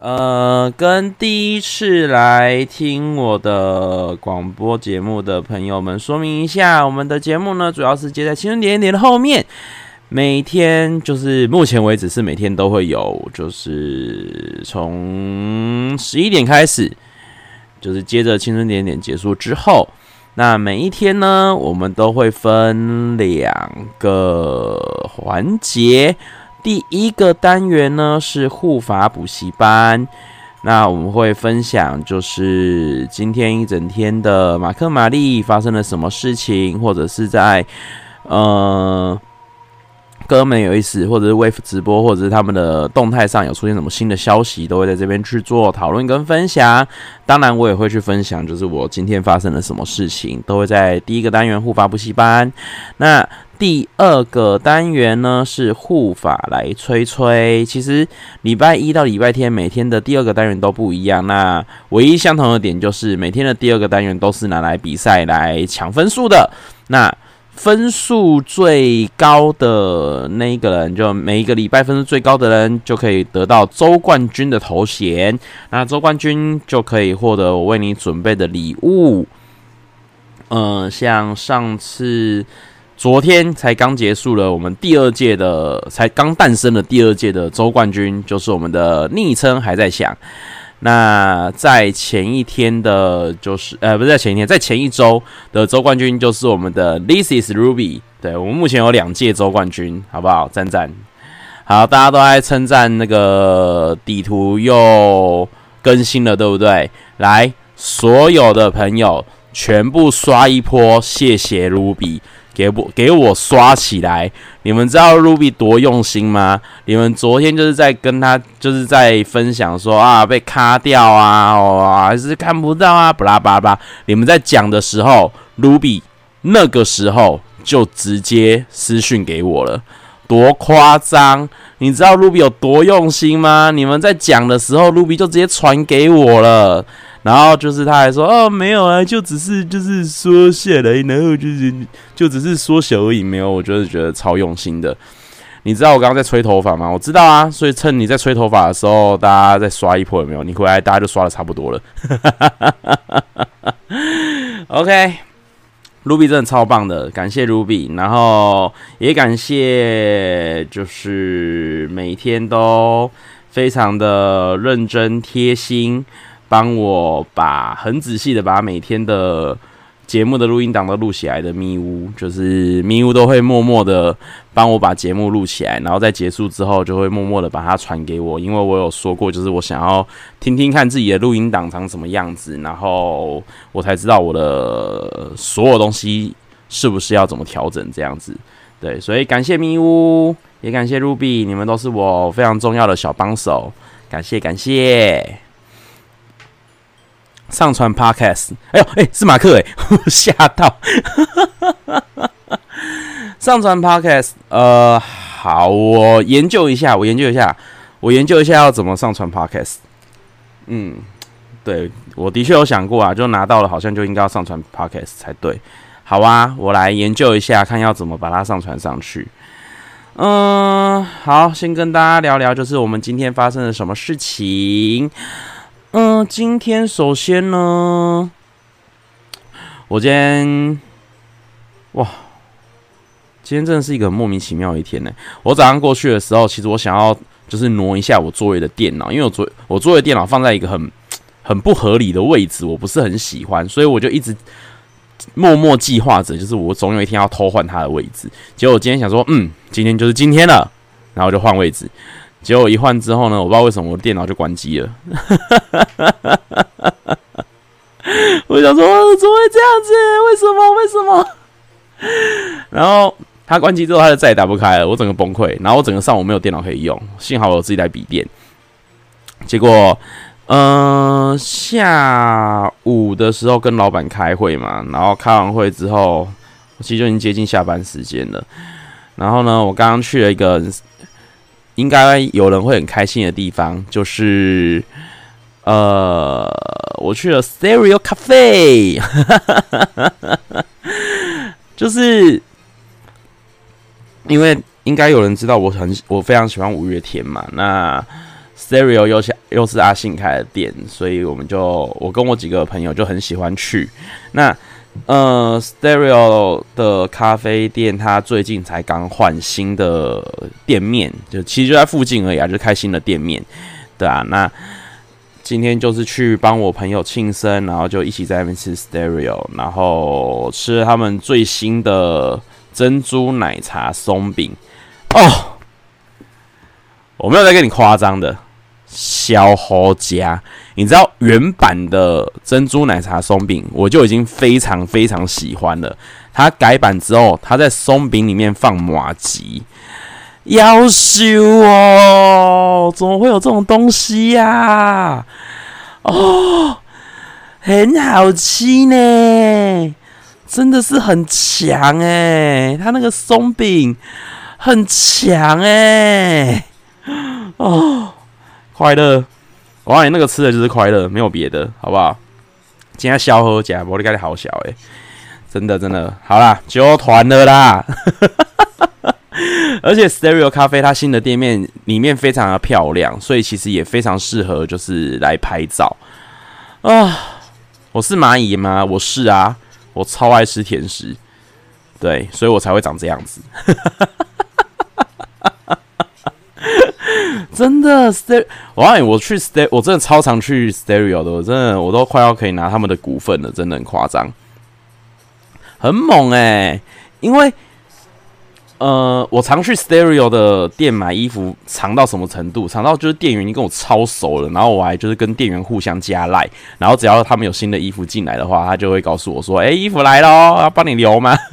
呃，跟第一次来听我的广播节目的朋友们说明一下，我们的节目呢，主要是接在青春点点的后面，每天就是目前为止是每天都会有，就是从十一点开始，就是接着青春点点结束之后。那每一天呢，我们都会分两个环节。第一个单元呢是护法补习班，那我们会分享就是今天一整天的马克玛丽发生了什么事情，或者是在呃。哥们有意思，或者是 Wave 直播，或者是他们的动态上有出现什么新的消息，都会在这边去做讨论跟分享。当然，我也会去分享，就是我今天发生了什么事情，都会在第一个单元护法补习班。那第二个单元呢是护法来催催。其实礼拜一到礼拜天每天的第二个单元都不一样。那唯一相同的点就是每天的第二个单元都是拿来比赛来抢分数的。那分数最高的那一个人，就每一个礼拜分数最高的人，就可以得到周冠军的头衔。那周冠军就可以获得我为你准备的礼物。嗯、像上次昨天才刚结束了我们第二届的，才刚诞生的第二届的周冠军，就是我们的昵称还在想。那在前一天的，就是呃，不是在前一天，在前一周的周冠军就是我们的 This is Ruby。对，我们目前有两届周冠军，好不好？赞赞。好，大家都在称赞那个底图又更新了，对不对？来，所有的朋友全部刷一波，谢谢 Ruby。给我给我刷起来！你们知道 Ruby 多用心吗？你们昨天就是在跟他就是在分享说啊被卡掉啊，哇，还是看不到啊，巴拉巴拉。你们在讲的时候，Ruby 那个时候就直接私讯给我了，多夸张！你知道 Ruby 有多用心吗？你们在讲的时候，Ruby 就直接传给我了。然后就是他还说哦没有啊，就只是就是缩写而已，然后就是就只是缩小而已，没有，我就是觉得超用心的。你知道我刚刚在吹头发吗？我知道啊，所以趁你在吹头发的时候，大家再刷一波有没有？你回来大家就刷的差不多了。OK Ruby 真的超棒的，感谢 Ruby，然后也感谢就是每天都非常的认真贴心。帮我把很仔细的把每天的节目的录音档都录起来的咪屋，就是咪屋都会默默的帮我把节目录起来，然后在结束之后就会默默的把它传给我，因为我有说过，就是我想要听听看自己的录音档长什么样子，然后我才知道我的所有东西是不是要怎么调整这样子。对，所以感谢咪屋，也感谢 Ruby，你们都是我非常重要的小帮手，感谢感谢。上传 Podcast，哎呦，哎、欸，是马克哎，吓到。上传 Podcast，呃，好，我研究一下，我研究一下，我研究一下要怎么上传 Podcast。嗯，对，我的确有想过啊，就拿到了，好像就应该要上传 Podcast 才对。好啊，我来研究一下，看要怎么把它上传上去。嗯，好，先跟大家聊聊，就是我们今天发生了什么事情。嗯，今天首先呢，我今天哇，今天真的是一个莫名其妙的一天呢。我早上过去的时候，其实我想要就是挪一下我座位的电脑，因为我座我座位电脑放在一个很很不合理的位置，我不是很喜欢，所以我就一直默默计划着，就是我总有一天要偷换它的位置。结果我今天想说，嗯，今天就是今天了，然后就换位置。结果一换之后呢，我不知道为什么我的电脑就关机了。我想说，怎么会这样子？为什么？为什么？然后它关机之后，它就再也打不开了。我整个崩溃。然后我整个上午没有电脑可以用，幸好我有自己带笔电。结果，嗯、下午的时候跟老板开会嘛，然后开完会之后，其实就已经接近下班时间了。然后呢，我刚刚去了一个。应该有人会很开心的地方，就是呃，我去了 Stereo Cafe，就是因为应该有人知道我很我非常喜欢五月天嘛。那 Stereo 又是又是阿信开的店，所以我们就我跟我几个朋友就很喜欢去。那呃，Stereo 的咖啡店，它最近才刚换新的店面，就其实就在附近而已啊，就开新的店面，对啊。那今天就是去帮我朋友庆生，然后就一起在那边吃 Stereo，然后吃他们最新的珍珠奶茶松饼哦。我没有在跟你夸张的，小好家，你知道原版的珍珠奶茶松饼，我就已经非常非常喜欢了。它改版之后，它在松饼里面放麻糬，夭寿哦！怎么会有这种东西呀、啊？哦，很好吃呢，真的是很强哎！它那个松饼很强哎。哦，快乐！我告诉你，那个吃的就是快乐，没有别的，好不好？今天小喝家，我的咖喱好小诶，真的真的，好啦，揪团了啦！而且 Stereo 咖啡它新的店面里面非常的漂亮，所以其实也非常适合就是来拍照啊！我是蚂蚁吗？我是啊，我超爱吃甜食，对，所以我才会长这样子。真的 s t e r 哇我告诉你，我去 s t e r 我真的超常去 Stereo 的，我真的，我都快要可以拿他们的股份了，真的很夸张，很猛哎、因为，呃，我常去 Stereo 的店买衣服，常到什么程度？常到就是店员已经跟我超熟了，然后我还就是跟店员互相加赖，然后只要他们有新的衣服进来的话，他就会告诉我说：“哎、衣服来喽，要帮你留吗？”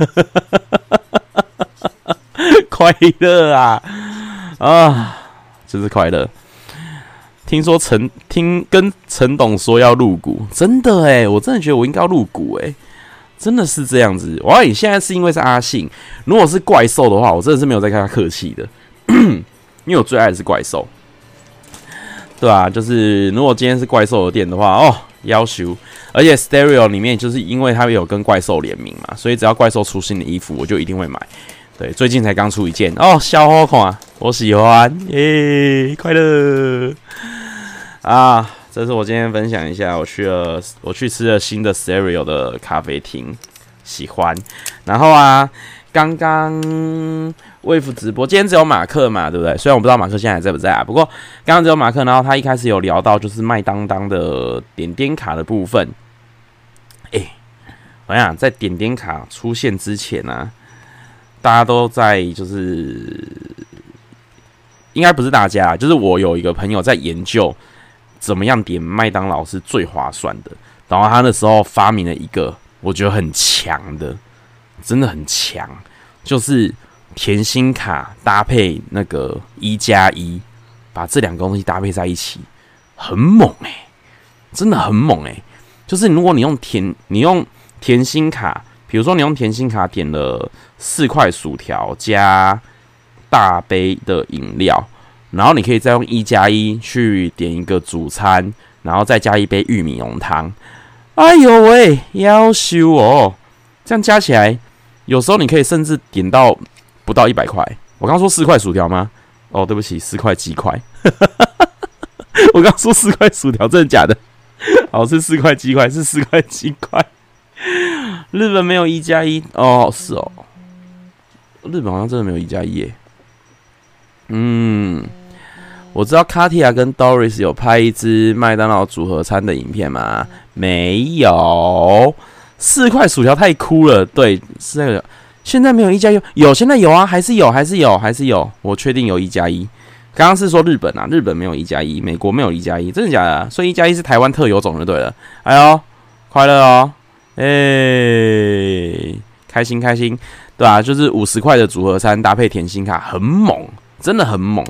快乐啊！啊！真是快乐。听说陈听跟陈董说要入股，真的诶，我真的觉得我应该要入股诶，真的是这样子。哇你现在是因为是阿信，如果是怪兽的话，我真的是没有在跟他客气的，因为我最爱的是怪兽。对啊，就是如果今天是怪兽的店的话，哦，要求，而且 Stereo 里面就是因为他有跟怪兽联名嘛，所以只要怪兽出新的衣服，我就一定会买。对，最近才刚出一件哦，小好看，我喜欢耶，快乐啊！这是我今天分享一下，我去了，我去吃了新的 Stereo 的咖啡厅，喜欢。然后啊，刚刚 Wave 直播，今天只有马克嘛，对不对？虽然我不知道马克现在还在不在啊，不过刚刚只有马克，然后他一开始有聊到就是麦当当的点点卡的部分。哎，我想在点点卡出现之前呢、啊。大家都在，就是应该不是大家，就是我有一个朋友在研究怎么样点麦当劳是最划算的。然后他那时候发明了一个我觉得很强的，真的很强，就是甜心卡搭配那个一加一，把这两个东西搭配在一起，很猛诶，真的很猛诶。就是如果你用甜，你用甜心卡。比如说，你用甜心卡点了四块薯条加大杯的饮料，然后你可以再用一加一去点一个主餐，然后再加一杯玉米浓汤。哎呦喂，夭寿哦！这样加起来，有时候你可以甚至点到不到一百块。我刚说四块薯条吗？哦，对不起，四块鸡块。我刚说四块薯条，真的假的？哦，是四块鸡块，是四块鸡块。日本没有一加一哦，是哦，日本好像真的没有一加一耶。嗯，我知道卡提亚跟 Doris 有拍一支麦当劳组合餐的影片吗？没有，四块薯条太酷了。对，是那个。现在没有一加一，有现在有啊，还是有，还是有，还是有。我确定有一加一。刚刚是说日本啊，日本没有一加一，美国没有一加一，真的假的？所以一加一是台湾特有种就对了。哎呦，快乐哦！哎、开心开心，对啊，就是五十块的组合餐搭配甜心卡，很猛，真的很猛。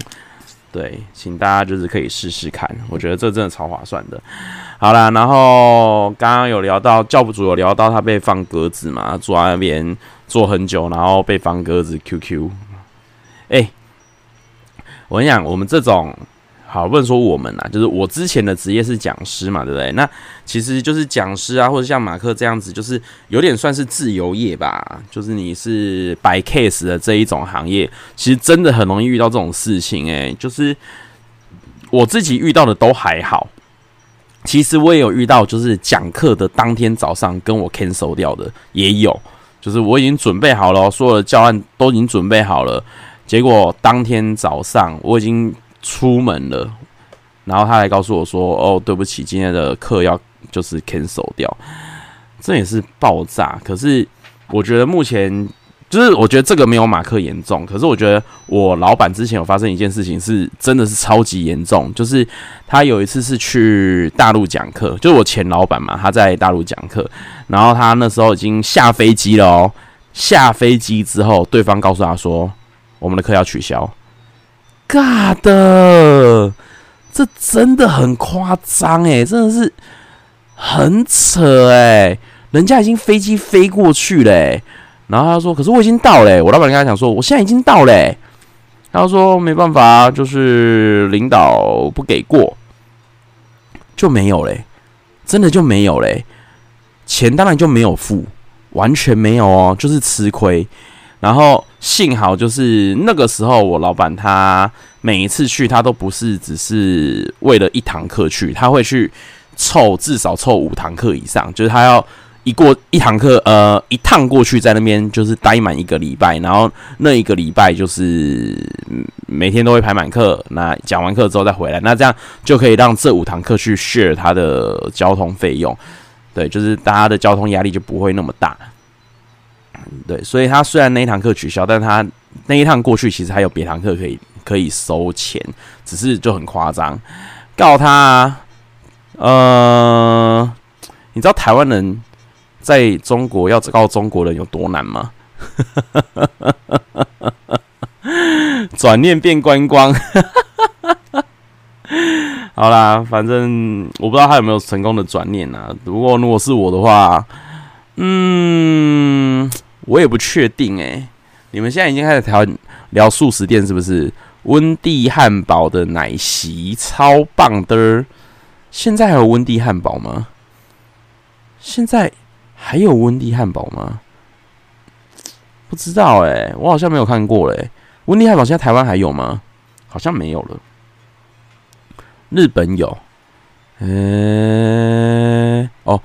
对，请大家就是可以试试看，我觉得这真的超划算的。好啦，然后刚刚有聊到教务主有聊到他被放鸽子嘛，坐在那边坐很久，然后被放鸽子 QQ。哎、我跟你讲，我们这种。好，不能说我们啊，就是我之前的职业是讲师嘛，对不对？那其实就是讲师啊，或者像马克这样子，就是有点算是自由业吧。就是你是摆 case 的这一种行业，其实真的很容易遇到这种事情诶、就是我自己遇到的都还好。其实我也有遇到，就是讲课的当天早上跟我 cancel 掉的也有，就是我已经准备好了，所有的教案都已经准备好了，结果当天早上我已经出门了，然后他还告诉我说：“哦，对不起，今天的课要就是 cancel 掉。”这也是爆炸。可是我觉得目前。就是我觉得这个没有马克严重，可是我觉得我老板之前有发生一件事情是真的是超级严重，就是他有一次是去大陆讲课，就是我前老板嘛，他在大陆讲课，然后他那时候已经下飞机了哦，下飞机之后，对方告诉他说我们的课要取消，God，这真的很夸张诶，真的是很扯诶，人家已经飞机飞过去了。然后他说：“可是我已经到了。”我老板跟他讲说：“我现在已经到了。”他说：“没办法，就是领导不给过，就没有嘞，真的就没有嘞。钱当然就没有付，完全没有哦，就是吃亏。然后幸好就是那个时候，我老板他每一次去，他都不是只是为了一堂课去，他会去凑至少凑五堂课以上，就是他要。”一过一堂课，呃，一趟过去，在那边就是待满一个礼拜，然后那一个礼拜就是每天都会排满课。那讲完课之后再回来，那这样就可以让这五堂课去 share 他的交通费用。对，就是大家的交通压力就不会那么大。对，所以他虽然那一堂课取消，但他那一趟过去其实还有别堂课可以可以收钱，只是就很夸张。告他啊，呃，你知道台湾人？在中国要告中国人有多难吗？转念变观光，好啦，反正我不知道他有没有成功的转念啊。不过如果是我的话，嗯，我也不确定诶、欸。你们现在已经开始聊聊速食店是不是？温蒂汉堡的奶昔超棒的，现在还有温蒂汉堡吗？现在。还有温蒂汉堡吗？不知道哎、我好像没有看过嘞、欸。温蒂汉堡现在台湾还有吗？好像没有了。日本有。哎、哦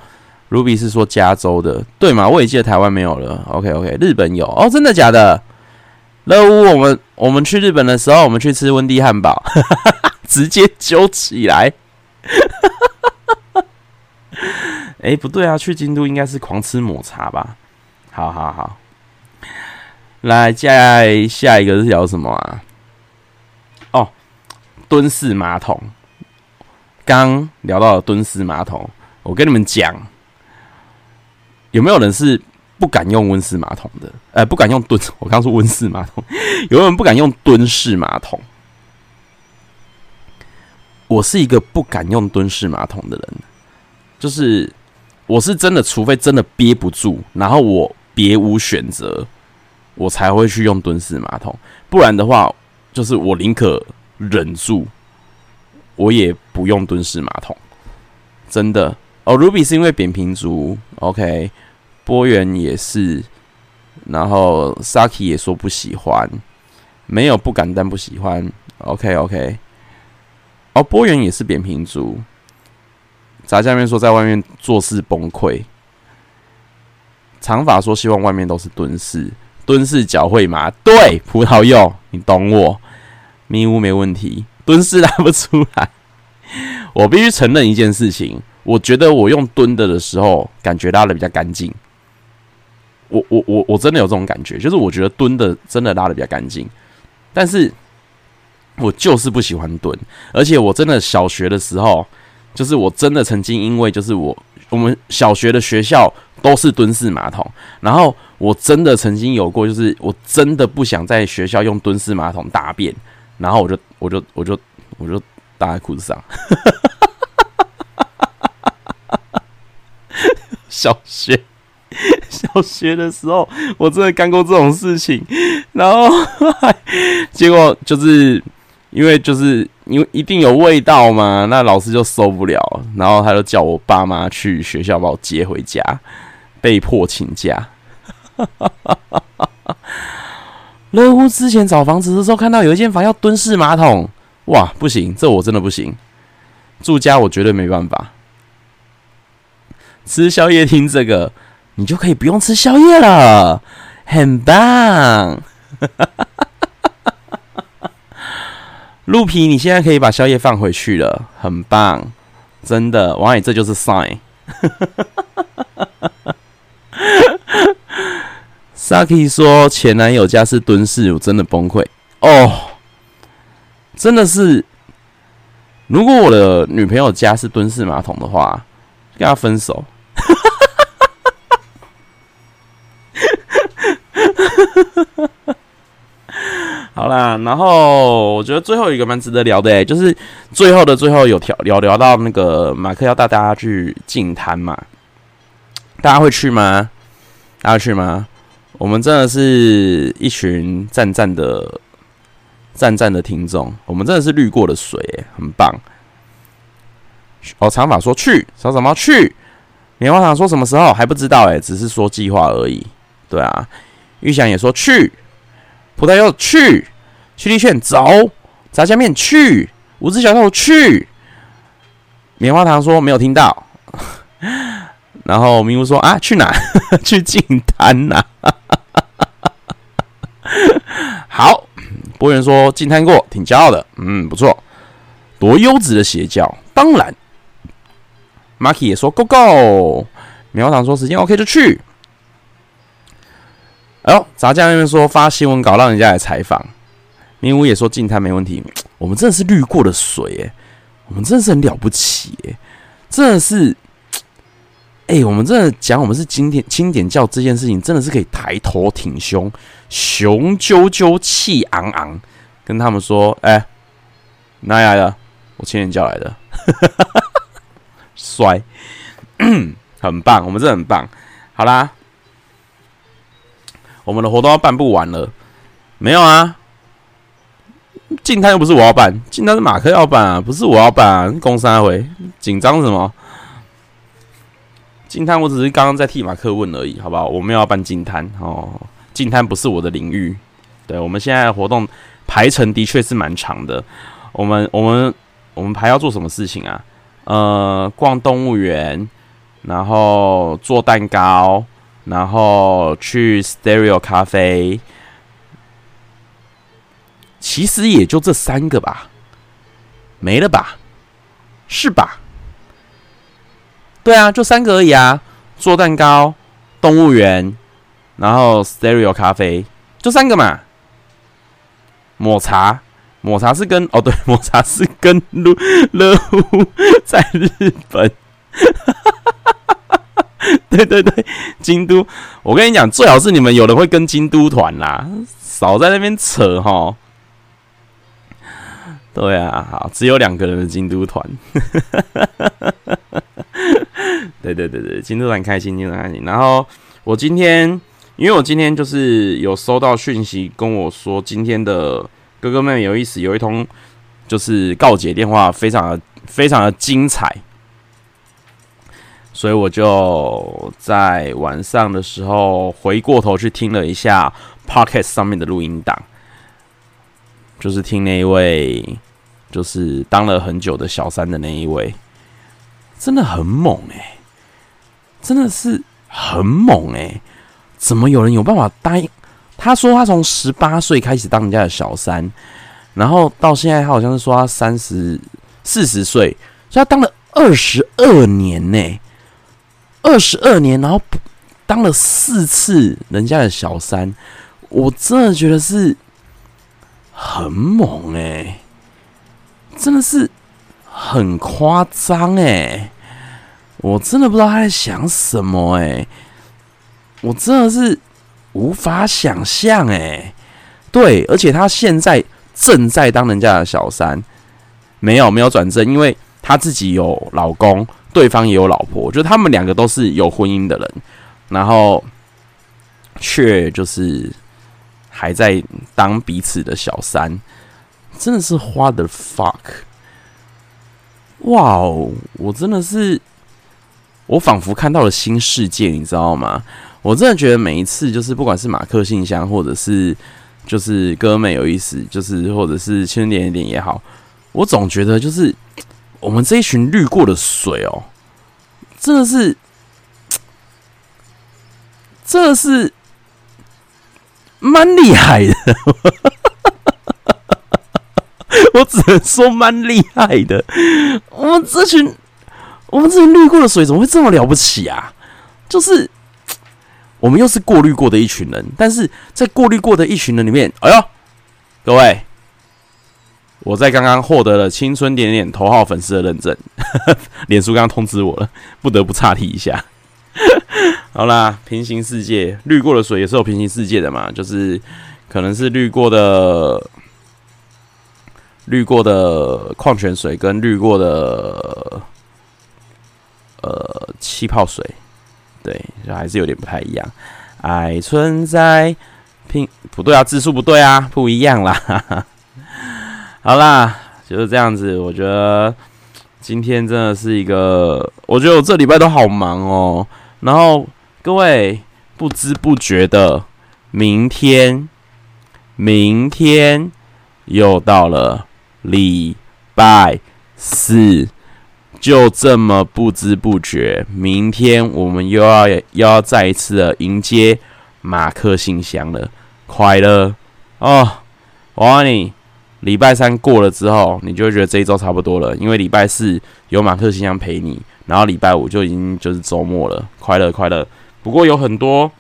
，Ruby 是说加州的，对吗？我也记得台湾没有了。OK OK，日本有哦，真的假的？乐屋，我们我们去日本的时候，我们去吃温蒂汉堡，直接揪起来。哎、欸，不对啊，去京都应该是狂吃抹茶吧？好好好，来，再下一个是聊什么啊？哦，蹲式马桶。刚聊到了蹲式马桶，我跟你们讲，有没有人是不敢用温式马桶的？呃，不敢用蹲，我刚说温式马桶，有没有人不敢用蹲式马桶？我是一个不敢用蹲式马桶的人，就是。我是真的，除非真的憋不住，然后我别无选择，我才会去用蹲式马桶。不然的话，就是我宁可忍住，我也不用蹲式马桶。真的哦，Ruby 是因为扁平足，OK，波源也是，然后 Saki 也说不喜欢，没有不敢但不喜欢，OK OK，哦，波源也是扁平足。炸酱面说在外面做事崩溃，长发说希望外面都是蹲式，蹲式脚会麻。对，葡萄柚，你懂我。迷屋没问题，蹲式拉不出来。我必须承认一件事情，我觉得我用蹲的的时候，感觉拉的比较干净。我我我我真的有这种感觉，就是我觉得蹲的真的拉的比较干净，但是我就是不喜欢蹲，而且我真的小学的时候。就是我真的曾经因为就是我我们小学的学校都是蹲式马桶，然后我真的曾经有过，就是我真的不想在学校用蹲式马桶大便，然后我就我就我就我就搭在裤子上。小学小学的时候，我真的干过这种事情，然后结果就是。因为就是因为一定有味道嘛，那老师就受不了，然后他就叫我爸妈去学校把我接回家，被迫请假。乐屋之前找房子的时候，看到有一间房要蹲式马桶，哇，不行，这我真的不行。住家我绝对没办法。吃宵夜听这个，你就可以不用吃宵夜了，很棒。鹿皮，你现在可以把宵夜放回去了，很棒，真的，王爷，这就是 sign。Saki 说前男友家是蹲式，我真的崩溃哦，真的是。如果我的女朋友家是蹲式马桶的话，跟她分手。好啦，然后我觉得最后一个蛮值得聊的，欸，就是最后的最后有条聊聊到那个马克要带大家去净滩嘛，大家会去吗？大家去吗？我们真的是一群赞赞的赞赞的听众，我们真的是滤过的水，很棒。哦，长发说去，小什么去？棉花糖说什么时候还不知道，欸，哎，只是说计划而已。对啊，玉祥也说去。葡萄柚去，屈力炫走，炸酱面去，五只小豆去。棉花糖说没有听到，然后明悟说啊去哪？去净滩呐。好，博源说净滩过，挺骄傲的，嗯，不错，多优质的邪教，当然。Marky 也说 Go Go，棉花糖说时间 OK 就去。哎呦，炸酱面说发新闻稿让人家来采访，明武也说静态没问题。我们真的是滤过的水哎，我们真的是很了不起哎，真的是，哎，我们真的讲我们是经典清点教这件事情，真的是可以抬头挺胸，雄赳赳气昂昂，跟他们说，哎，哪来的？我清点教来的，帅，很棒，我们真的很棒。好啦。我们的活动要办不完了，没有啊？净滩又不是我要办，净滩是马克要办啊，不是我要办啊。公三回紧张什么？净滩我只是刚刚在替马克问而已，好不好？我没有要办净滩哦，净滩不是我的领域。对，我们现在的活动排程的确是蛮长的。我们我们我们排要做什么事情啊？呃，逛动物园，然后做蛋糕。然后去 Stereo 咖啡，其实也就这三个吧，没了吧？是吧？对啊，就三个而已啊！做蛋糕、动物园，然后 Stereo 咖啡，就三个嘛。抹茶，抹茶是跟哦，对，抹茶是跟乐乐乎在日本。对对对，京都，我跟你讲，最好是你们有人会跟京都团啦，少在那边扯齁。对啊，好，只有两个人的京都团。对对对对，京都团开心，京都团开心。然后我今天，因为我今天就是有收到讯息跟我说，今天的哥哥妹妹有意思，有一通就是告解电话，非常的非常的精彩。所以我就在晚上的时候回过头去听了一下 Pocket 上面的录音档，就是听那一位，就是当了很久的小三的那一位，真的很猛诶、真的是很猛诶、怎么有人有办法答应？他说他从十八岁开始当人家的小三，然后到现在他好像是说他三十四十岁，所以他当了二十二年呢、二十二年，然后当了四次人家的小三，我真的觉得是很猛哎，真的是很夸张哎，我真的不知道他在想什么哎，我真的是无法想象哎，对，而且他现在正在当人家的小三，没有没有转正，因为他自己有老公。对方也有老婆，就他们两个都是有婚姻的人，然后却就是还在当彼此的小三，真的是 what the fuck！哇哦，我真的是，我仿佛看到了新世界，你知道吗？我真的觉得每一次，就是不管是马克信箱，或者是就是哥妹有意思，就是或者是千点一点也好，我总觉得就是我们这一群滤过的水哦，真的是，真的是蛮厉害的。我只能说蛮厉害的。我们这群，我们这群滤过的水怎么会这么了不起啊？就是我们又是过滤过的一群人，但是在过滤过的一群人里面，哎呦，各位。我在刚刚获得了青春点点头号粉丝的认证，脸书刚刚通知我了，不得不岔题一下。好啦，平行世界滤过的水也是有平行世界的嘛，就是可能是滤过的滤过的矿泉水跟滤过的呃气泡水，对，就还是有点不太一样。爱存在，拼不对啊，字数不对啊，不一样啦。好啦，就是这样子。我觉得今天真的是一个，我觉得我这礼拜都好忙哦。然后各位不知不觉的，明天，明天又到了礼拜四，就这么不知不觉，明天我们又要又要再一次的迎接马克信箱了，快乐哦！我爱你。礼拜三过了之后，你就会觉得这一周差不多了，因为礼拜四有马克信箱陪你，然后礼拜五就已经就是周末了，快乐快乐。不过有很多，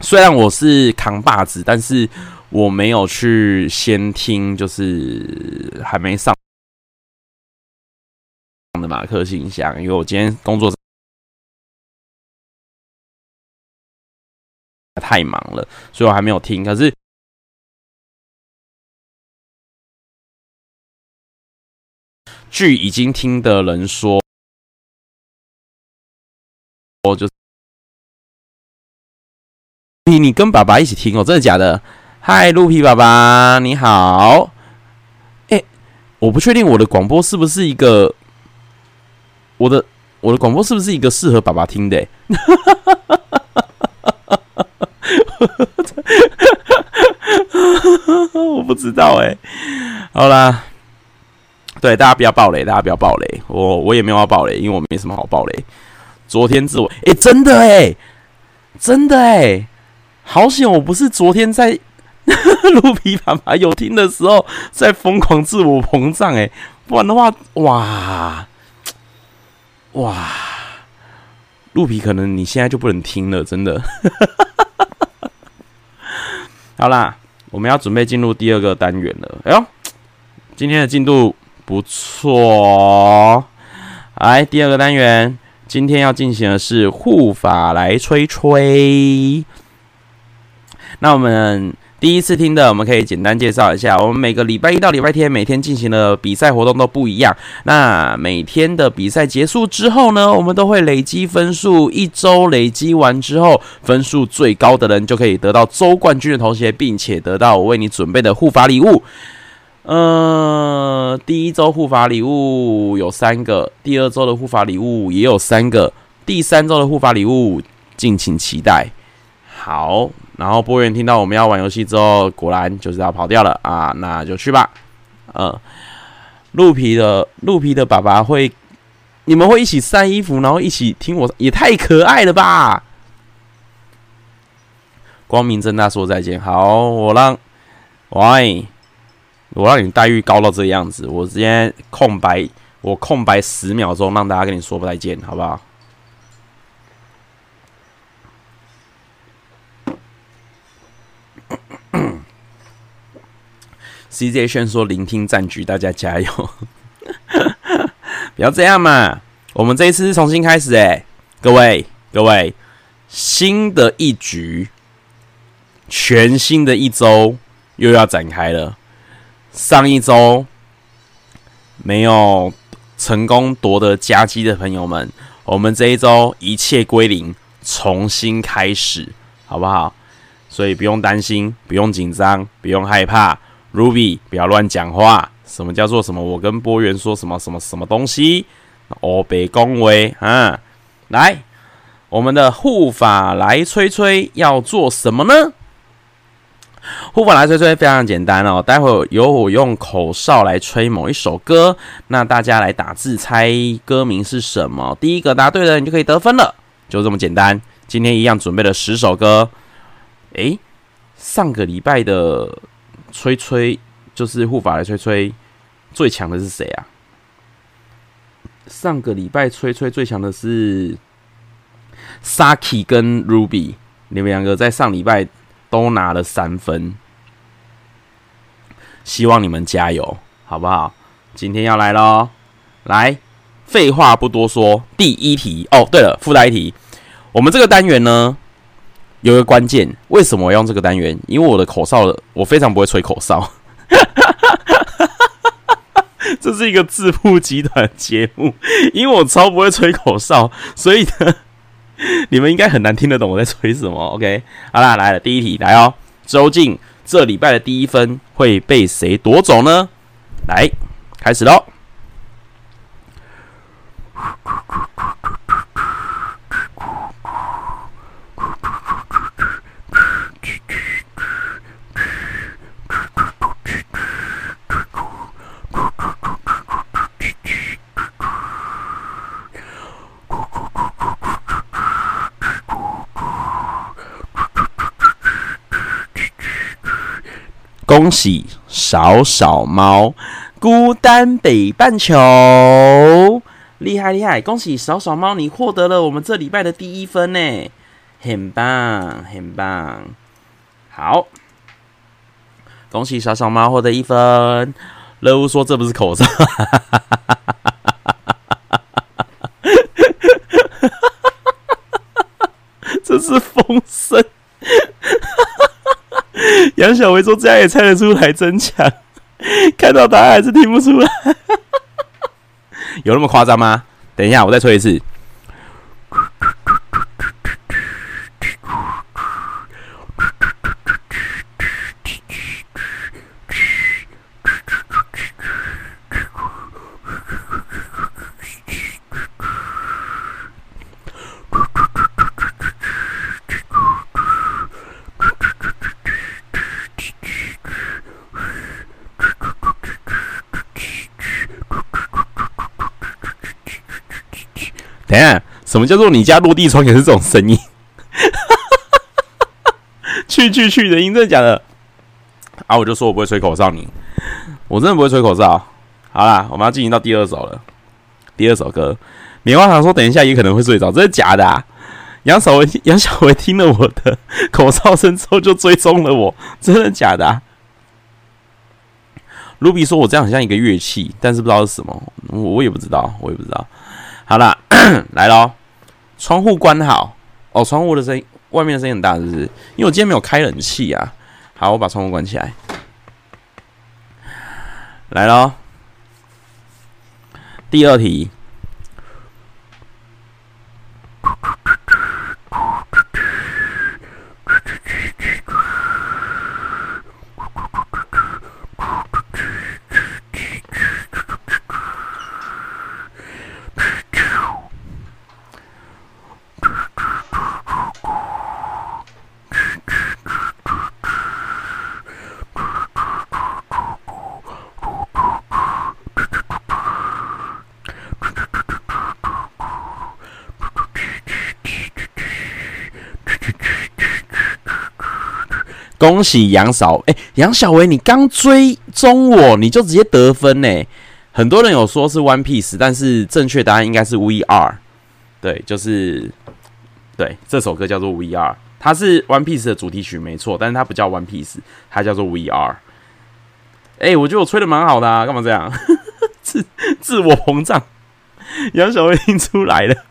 虽然我是扛把子，但是我没有去先听，就是还没上的马克信箱，因为我今天工作太忙了，所以我还没有听。可是。据已经听的人说，我就你你跟爸爸一起听哦，真的假的？嗨，鹿皮爸爸，你好。哎、我不确定我的广播是不是一个，我的我的广播是不是一个适合爸爸听的？我不知道哎。好啦。对，大家不要爆雷，大家不要爆雷。我我也没有要爆雷，因为我没什么好爆雷。昨天自我，哎，真的哎，真的哎，好险！我不是昨天在 鹿皮爸爸有听的时候在疯狂自我膨胀，哎，不然的话，哇哇，鹿皮可能你现在就不能听了，真的。好啦，我们要准备进入第二个单元了。哎呦，今天的进度。不错哦，来第二个单元，今天要进行的是护法来吹吹。那我们第一次听的，我们可以简单介绍一下。我们每个礼拜一到礼拜天，每天进行的比赛活动都不一样。那每天的比赛结束之后呢，我们都会累积分数。一周累积完之后，分数最高的人就可以得到周冠军的头衔，并且得到我为你准备的护法礼物。呃，第一周护法礼物有三个，第二周的护法礼物也有三个，第三周的护法礼物敬请期待。好，然后播员听到我们要玩游戏之后，果然就是要跑掉了啊，那就去吧。呃，鹿皮的鹿皮的爸爸会，你们会一起晒衣服，然后一起听我，也太可爱了吧！光明正大说再见。好，我让，喂。我让你待遇高到这样子，我直接空白，我空白十秒钟，让大家跟你说不再见，好不好？CJ 炫说聆听战局，大家加油！不要这样嘛，我们这一次是重新开始哎，各位各位，新的一局，全新的一周又要展开了。上一周没有成功夺得佳绩的朋友们，我们这一周一切归零，重新开始，好不好？所以不用担心，不用紧张，不用害怕。Ruby，不要乱讲话。什么叫做什么？我跟波源说什么什么什么东西？哦，北恭维啊！来，我们的护法来吹吹要做什么呢？护法来吹吹非常简单哦，待会由我用口哨来吹某一首歌，那大家来打字猜歌名是什么，第一个答对了你就可以得分了，就这么简单。今天一样准备了十首歌，诶，上个礼拜的吹吹就是护法来吹吹最强的是谁啊？上个礼拜吹吹最强的是 Saki 跟 Ruby，你们两个在上礼拜。都拿了三分，希望你们加油，好不好？今天要来喽，来，废话不多说，第一题哦。对了，附带一题，我们这个单元呢，有一个关键，为什么用这个单元？因为我的口哨，我非常不会吹口哨，这是一个自负集团节目，因为我超不会吹口哨，所以呢。你们应该很难听得懂我在吹什么，OK？好啦，来了，第一题，来哦。究竟这礼拜的第一分会被谁夺走呢？来，开始喽。恭喜少少猫孤单北半球，厉害厉害！恭喜少少猫，你获得了我们这礼拜的第一分呢，很棒很棒。好，恭喜少少猫获得一分。乐乌说这不是口哨，这是风声。杨小维说：“这样也猜得出来，真强！看到答案还是听不出来，有那么夸张吗？等一下，我再吹一次。”等下，什么叫做你家落地窗也是这种声音？去去去的音，真的假的？啊，我就说我不会吹口哨，你，我真的不会吹口哨。好啦，我们要进行到第二首了。第二首歌，棉花糖说等一下也可能会睡着，真的假的？杨小维，杨小维听了我的口哨声之后就追踪了我，真的假的啊？卢比说我这样很像一个乐器，但是不知道是什么，我我也不知道，我也不知道。好啦，来喽！窗户关好哦，窗户的声音，外面的声音很大，是不是？因为我今天没有开冷气啊。好，我把窗户关起来。来喽，第二题。恭喜杨少哎，杨小维，你刚追踪我，你就直接得分呢？很多人有说是 One Piece，但是正确答案应该是 VR。对，就是对，这首歌叫做 VR，它是 One Piece 的主题曲没错，但是它不叫 One Piece，它叫做 VR。哎，我觉得我吹的蛮好的啊，干嘛这样？自自我膨胀，杨小维听出来了。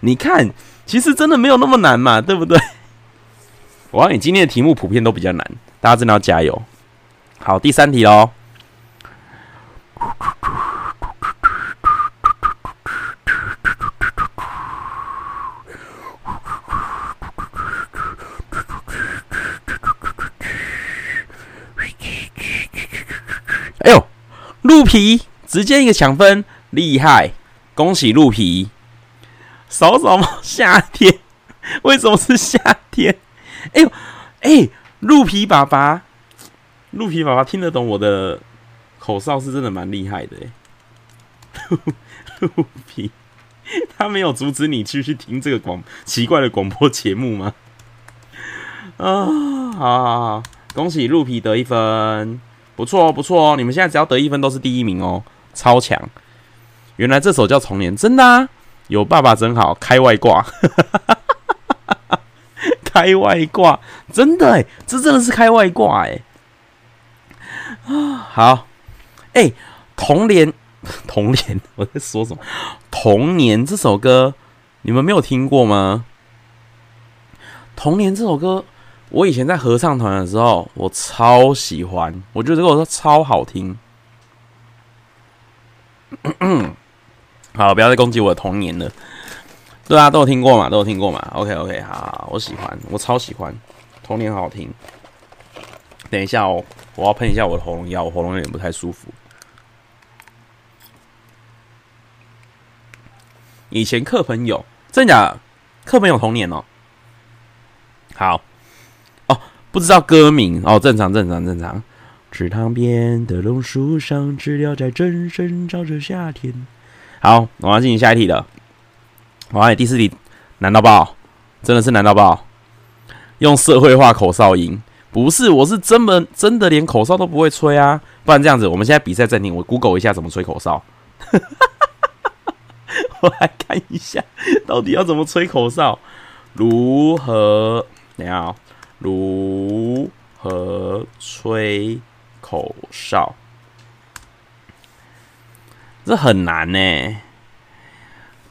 你看。其实真的没有那么难嘛，对不对？我让你，今天的题目普遍都比较难，大家真的要加油。好，第三题喽。哎呦，鹿皮直接一个抢分，厉害！恭喜鹿皮。少少猫夏天为什么是夏天？哎呦，哎，鹿皮爸爸，鹿皮爸爸听得懂我的口哨是真的蛮厉害的哎。鹿 鹿皮，他没有阻止你继续听这个广奇怪的广播节目吗？啊，好好好，恭喜鹿皮得一分，不错哦，不错哦，你们现在只要得一分都是第一名哦，超强。原来这首叫《童年》，真的啊，有爸爸真好，开外挂。开外挂，真的哎，这真的是开外挂哎。啊，好，哎，童年，童年，我在说什么？童年这首歌，你们没有听过吗？童年这首歌，我以前在合唱团的时候，我超喜欢，我觉得这个歌超好听。好，不要再攻击我的童年了。对啊，都有听过嘛，都有听过嘛。OK OK，好，我喜欢，我超喜欢，童年好好听。等一下哦，我要喷一下我的喉咙药，我喉咙有点不太舒服。以前课本有，真假？课本有童年哦。好，哦，不知道歌名哦，正常正常正常。池塘边的榕树上，知了在争声唱着夏天。好，我要进行下一题了。哇，第四题难到爆，真的是难到爆！用社会化口哨音，不是，我是真的真的连口哨都不会吹啊！不然这样子，我们现在比赛暂停，我 Google 一下怎么吹口哨。我来看一下，到底要怎么吹口哨？如何？你好，如何吹口哨？这很难呢。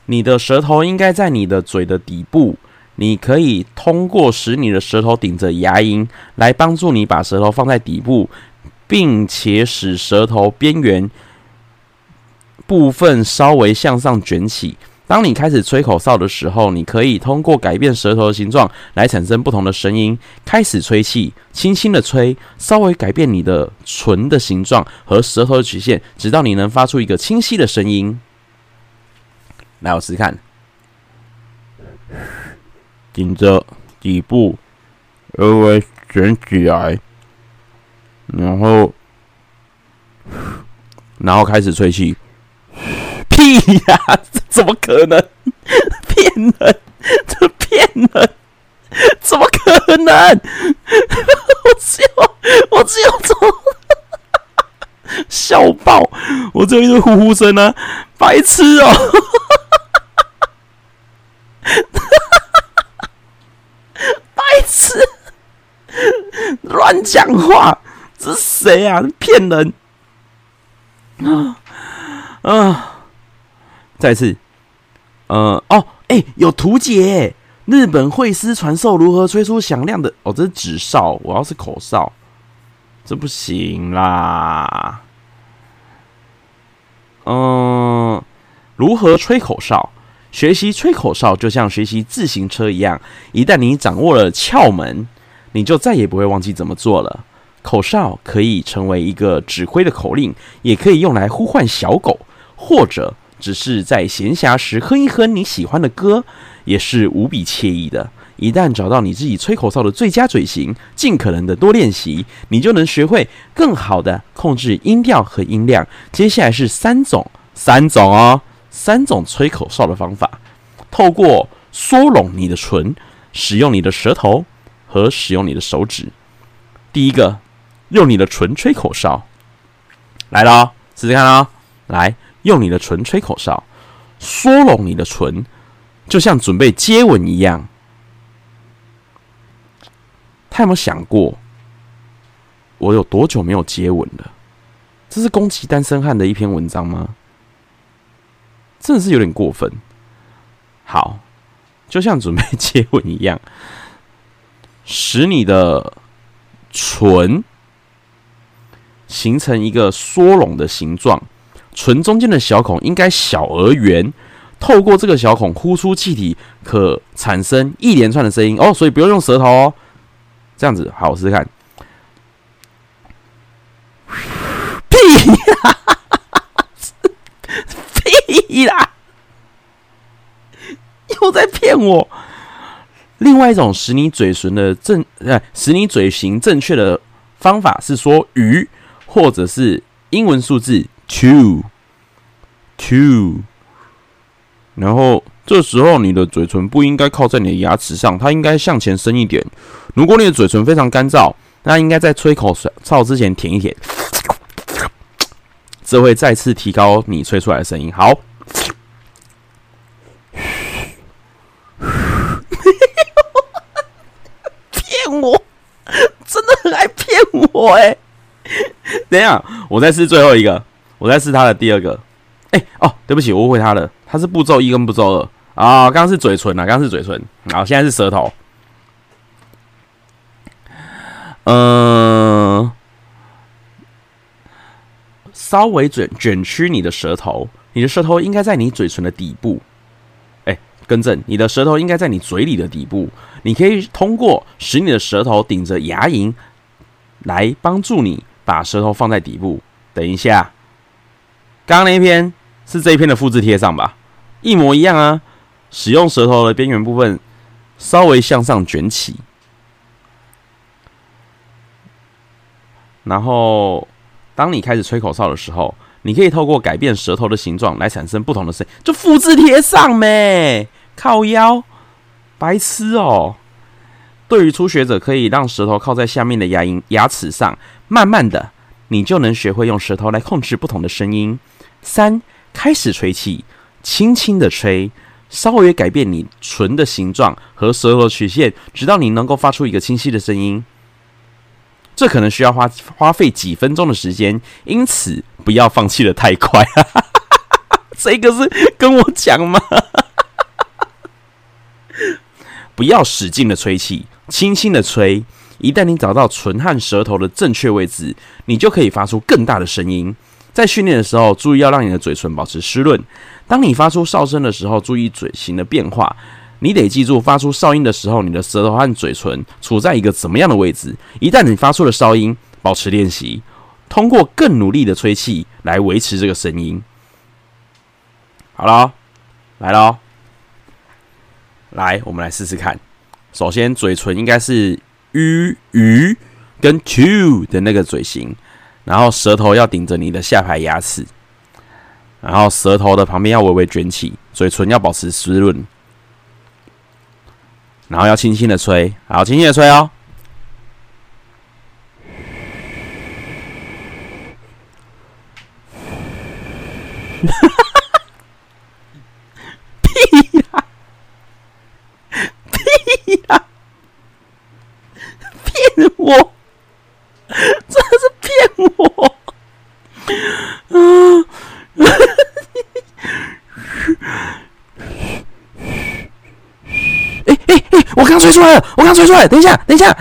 你的舌头应该在你的嘴的底部，你可以通过使你的舌头顶着牙龈来帮助你把舌头放在底部，并且使舌头边缘部分稍微向上卷起。当你开始吹口哨的时候，你可以通过改变舌头的形状来产生不同的声音。开始吹气，轻轻的吹，稍微改变你的唇的形状和舌头的曲线，直到你能发出一个清晰的声音。来，我试试看，顶着底部，微微卷起来，然后，然后开始吹气。屁呀！这怎么可能？骗人！这骗人！怎么可能？我只有我只有这种笑爆！我只有一个呼呼声啊！白痴哦！白痴，乱讲话！这是谁啊？骗人！啊啊！再次，呃哦，哎、有图解，日本会师传授如何吹出响亮的哦，这是指哨，我要是口哨，这不行啦。嗯、如何吹口哨？学习吹口哨就像学习自行车一样，一旦你掌握了窍门，你就再也不会忘记怎么做了。口哨可以成为一个指挥的口令，也可以用来呼唤小狗，或者只是在闲暇时哼一哼你喜欢的歌，也是无比惬意的。一旦找到你自己吹口哨的最佳嘴型，尽可能的多练习，你就能学会更好的控制音调和音量。接下来是三种，三种哦。三种吹口哨的方法，透过缩拢你的唇，使用你的舌头和使用你的手指。第一个，用你的唇吹口哨，来了，试试看啊！来，用你的唇吹口哨，缩拢你的唇，就像准备接吻一样。他有没有想过，我有多久没有接吻了？这是攻击单身汉的一篇文章吗？真的是有点过分。好，就像准备接吻一样，使你的唇形成一个缩拢的形状，唇中间的小孔应该小而圆。透过这个小孔呼出气体，可产生一连串的声音哦。所以不用用舌头哦，这样子好，我试试看。屁呀！屁啦！又在骗我！另外一种使你嘴唇的正呃，使你嘴型正确的方法是说“鱼”或者是英文数字 “two two”。然后这时候你的嘴唇不应该靠在你的牙齿上，它应该向前伸一点。如果你的嘴唇非常干燥，那应该在吹口哨之前舔一舔，这会再次提高你吹出来的声音。好。骗我真的很爱骗我哎！等一下，我再试最后一个，我再试他的第二个。哎、哦，对不起，我误会他了，他是步骤一跟步骤二啊。刚刚是嘴唇啊，刚刚是嘴唇，然后，现在是舌头。嗯、稍微卷卷曲你的舌头，你的舌头应该在你嘴唇的底部。哎、更正，你的舌头应该在你嘴里的底部。你可以通过使你的舌头顶着牙龈，来帮助你把舌头放在底部。等一下，刚刚那一篇是这一篇的复制贴上吧？一模一样啊！使用舌头的边缘部分稍微向上卷起，然后当你开始吹口哨的时候，你可以透过改变舌头的形状来产生不同的声音。就复制贴上没？靠腰。白痴哦！对于初学者，可以让舌头靠在下面的牙龈、牙齿上，慢慢的，你就能学会用舌头来控制不同的声音。三，开始吹气，轻轻的吹，稍微改变你唇的形状和舌头的曲线，直到你能够发出一个清晰的声音。这可能需要花花费几分钟的时间，因此不要放弃的太快。这个是跟我讲吗？不要使劲的吹气，轻轻的吹。一旦你找到唇和舌头的正确位置，你就可以发出更大的声音。在训练的时候，注意要让你的嘴唇保持湿润。当你发出哨声的时候，注意嘴型的变化。你得记住，发出哨音的时候，你的舌头和嘴唇处在一个怎么样的位置。一旦你发出了哨音，保持练习，通过更努力的吹气来维持这个声音。好了，来喽。来，我们来试试看。首先，嘴唇应该是 u、鱼跟 two 的那个嘴型，然后舌头要顶着你的下排牙齿，然后舌头的旁边要微微卷起，嘴唇要保持湿润，然后要轻轻的吹，好，轻轻的吹哦。我真的是骗我！嗯，哎哎哎！我刚吹出来了，我刚吹出来，等一下，等一下。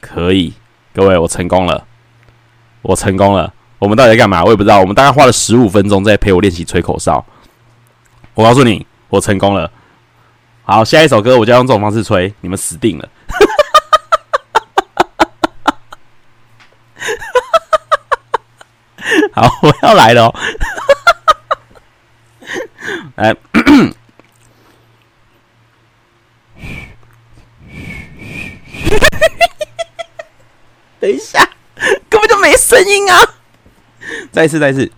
可以，各位，我成功了，我成功了。我们到底在干嘛？我也不知道。我们大概花了十五分钟在陪我练习吹口哨。我告诉你，我成功了。好，下一首歌我就要用这种方式吹，你们死定了。好，我要来了哦。来。等一下，根本就没声音啊！再一次，再一次。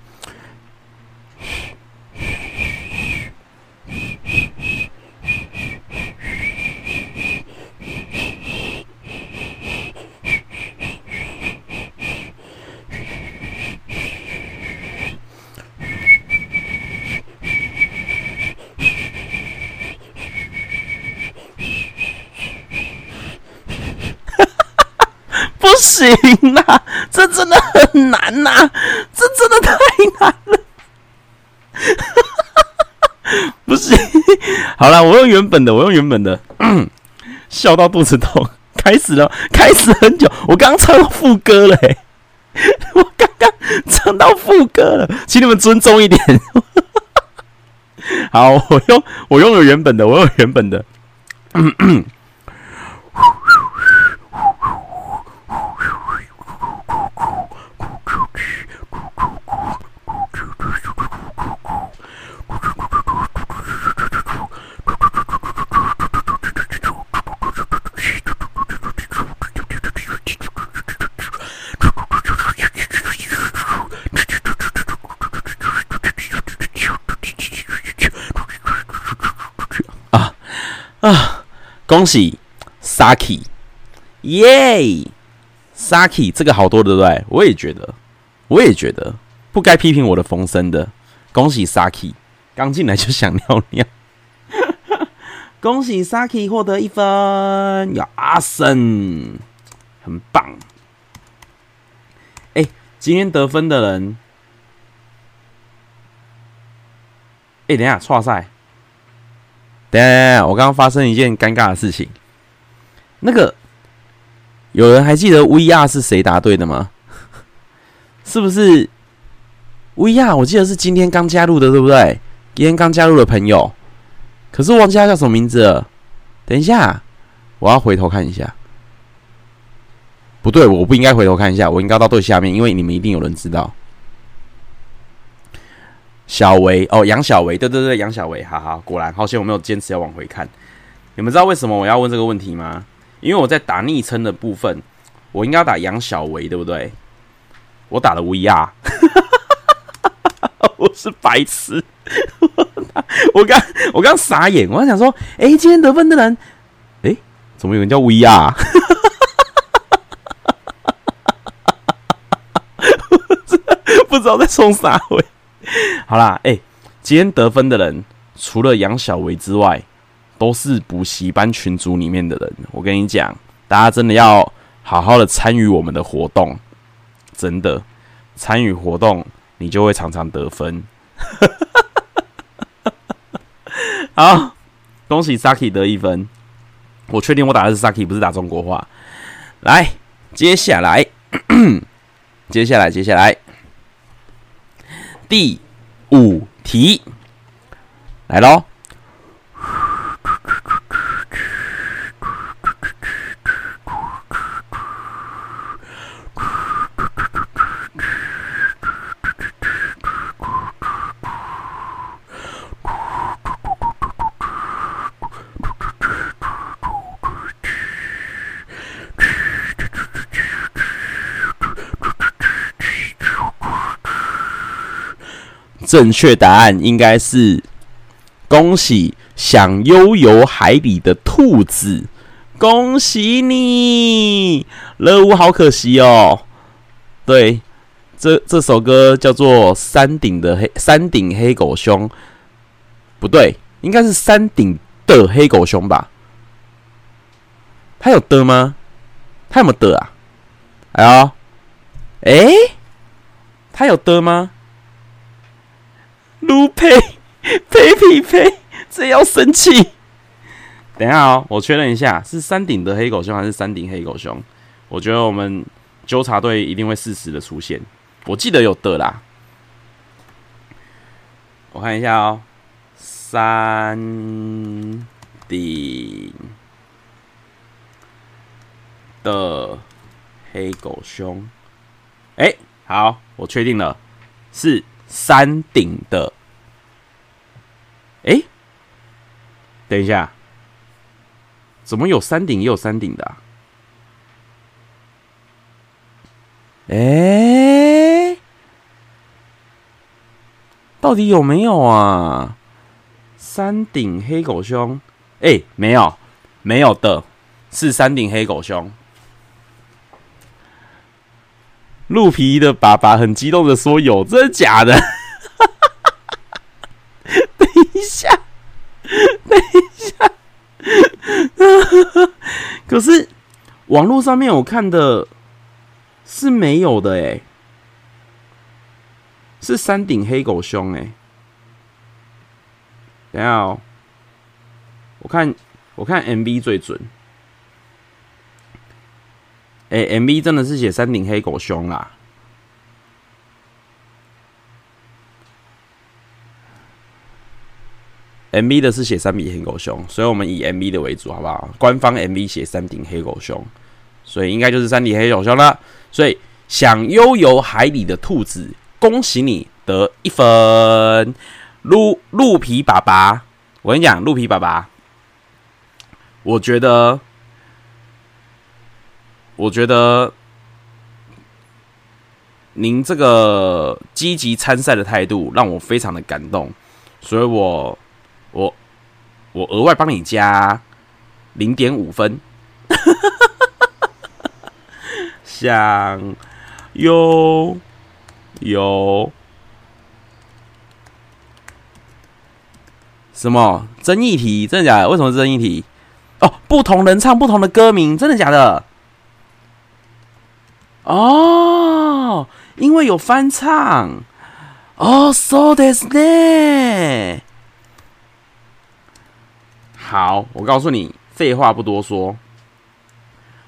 行啦，这真的很难呐、啊，这真的太难了。不行，好了，我用原本的，我用原本的，笑到肚子痛。开始了，开始很久。我刚唱到副歌了，我刚刚唱到副歌了，请你们尊重一点。好，我用我用了原本的，我用原本的。嗯啊！恭喜 Saki，耶！Saki 这个好多对不对？我也觉得，我也觉得不该批评我的风声的。恭喜 Saki，刚进来就想尿尿。恭喜 Saki 获得一分，有阿森，很棒。哎、今天得分的人，哎、欸，等一下，错赛。等下，我刚刚发生一件尴尬的事情。那个，有人还记得 VR 是谁答对的吗？是不是 VR？我记得是今天刚加入的，对不对？今天刚加入的朋友，可是忘记他叫什么名字了。等一下，我要回头看一下。不对，我不应该回头看一下，我应该到最下面，因为你们一定有人知道。小维哦，杨小维，对对对，杨小维，哈哈，果然好险，我没有坚持要往回看。你们知道为什么我要问这个问题吗？因为我在打昵称的部分，我应该要打杨小维，对不对？我打了 VR，我是白痴，我刚我刚傻眼，我刚想说，哎，今天得分的人，哎，怎么有人叫 VR？不知道在冲啥回。好啦，哎、今天得分的人除了杨小维之外，都是补习班群组里面的人。我跟你讲，大家真的要好好的参与我们的活动，真的参与活动，你就会常常得分。好，恭喜 Saki 得一分。我确定我打的是 Saki，不是打中国话。来，接下来，接下来，接下来。第五题，来喽！正确答案应该是恭喜想悠游海里的兔子，恭喜你！乐屋好可惜哦。对，这这首歌叫做《山顶的黑山顶黑狗兄》，不对，应该是山顶的黑狗兄吧？他有的吗？他有没有的啊？哎呦，哎，他有的吗？卢佩 呸呸呸！这要生气？等一下哦，我确认一下，是山顶的黑狗熊还是山顶黑狗熊？我觉得我们纠察队一定会适时的出现。我记得有的啦，我看一下哦，山顶的黑狗熊。哎，好，我确定了，是。山顶的，哎、等一下，怎么有山顶也有山顶的、啊？哎、到底有没有啊？山顶黑狗兄，哎、欸，没有，没有的，是山顶黑狗兄。鹿皮的爸爸很激动的说：“有，真的假的？” 等一下，等一下，可是网络上面我看的是没有的哎，是山顶黑狗兄哎。等下哦，我看我看 MV 最准，哎、欸、，MV 真的是写山顶黑狗熊啦。MV 的是写山顶黑狗熊，所以我们以 MV 的为主，好不好？官方 MV 写山顶黑狗熊，所以应该就是山顶黑狗熊了。所以想悠游海里的兔子，恭喜你得一分。鹿鹿皮爸爸，我跟你讲，鹿皮爸爸，我觉得，我觉得您这个积极参赛的态度让我非常的感动，所以我。我我额外帮你加零点五分，想悠游什么争议题？真的假的？为什么争议题？哦，不同人唱不同的歌名，真的假的？哦，因为有翻唱。哦，so this 呢？好，我告诉你，废话不多说，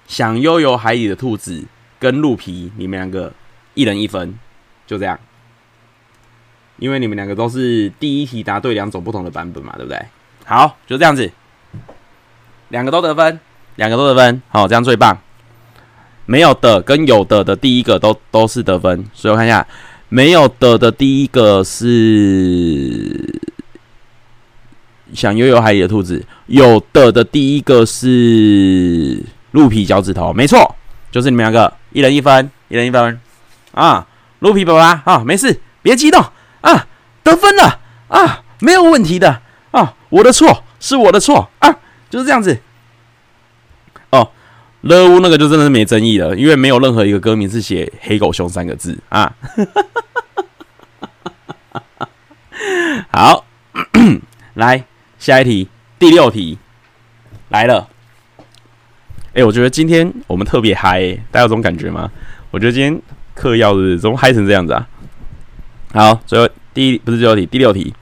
想悠游海里的兔子跟鹿皮，你们两个一人一分，就这样。因为你们两个都是第一题答对两种不同的版本嘛，对不对？好，就这样子，两个都得分，两个都得分，好，这样最棒。没有的跟有的的第一个都都是得分，所以我看一下，没有的的第一个是。想悠游海里的兔子，有的的第一个是鹿皮脚趾头，没错，就是你们两个，一人一分，一人一分啊！鹿皮宝宝啊，没事，别激动啊，得分了啊，没有问题的啊，我的错是我的错啊，就是这样子。哦，乐屋那个就真的是没争议了，因为没有任何一个歌名是写“黑狗熊”三个字啊。好，来。下一题，第六题来了。哎、我觉得今天我们特别嗨，大家有这种感觉吗？我觉得今天嗑药是怎么嗨成这样子啊？好，最后第一不是最后题，第六题。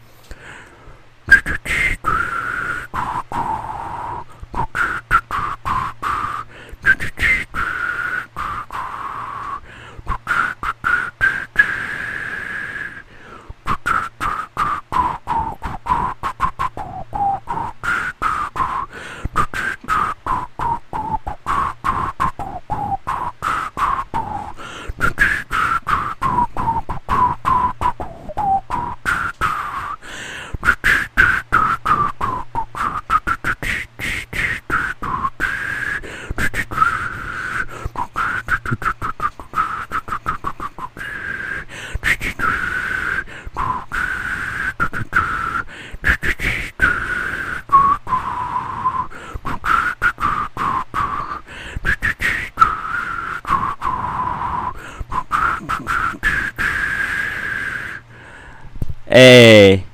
哎、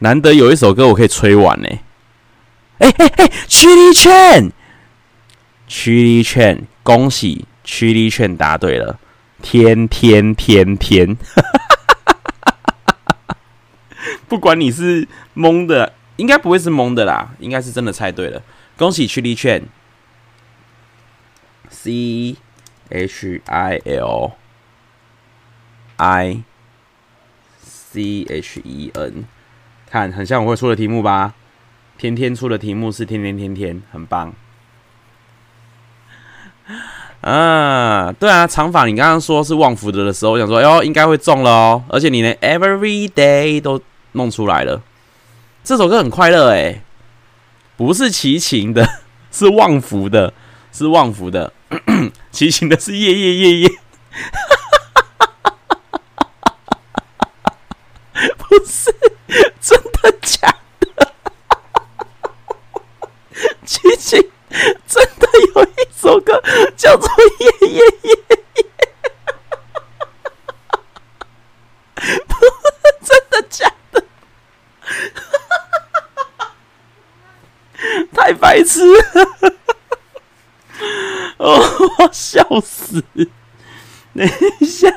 难得有一首歌我可以吹完呢！哎哎哎，曲力劝，曲力劝，恭喜曲力劝答对了，天天天天，哈哈哈哈哈不管你是蒙的，应该不会是蒙的啦，应该是真的猜对了，恭喜曲力劝，C H I L I。C H E N，看很像我会出的题目吧？天天出的题目是天天天天，很棒。啊，对啊，长发，你刚刚说是旺福的的时候，我想说，哟，应该会中了哦。而且你连 Every Day 都弄出来了，这首歌很快乐诶，不是齐秦的，是旺福的，是旺福的，齐秦的是夜夜夜夜。不是 真的假的？琪琪真的有一首歌叫做《夜夜夜夜》，不是真的假的？太白痴！哦，我笑死！等一下。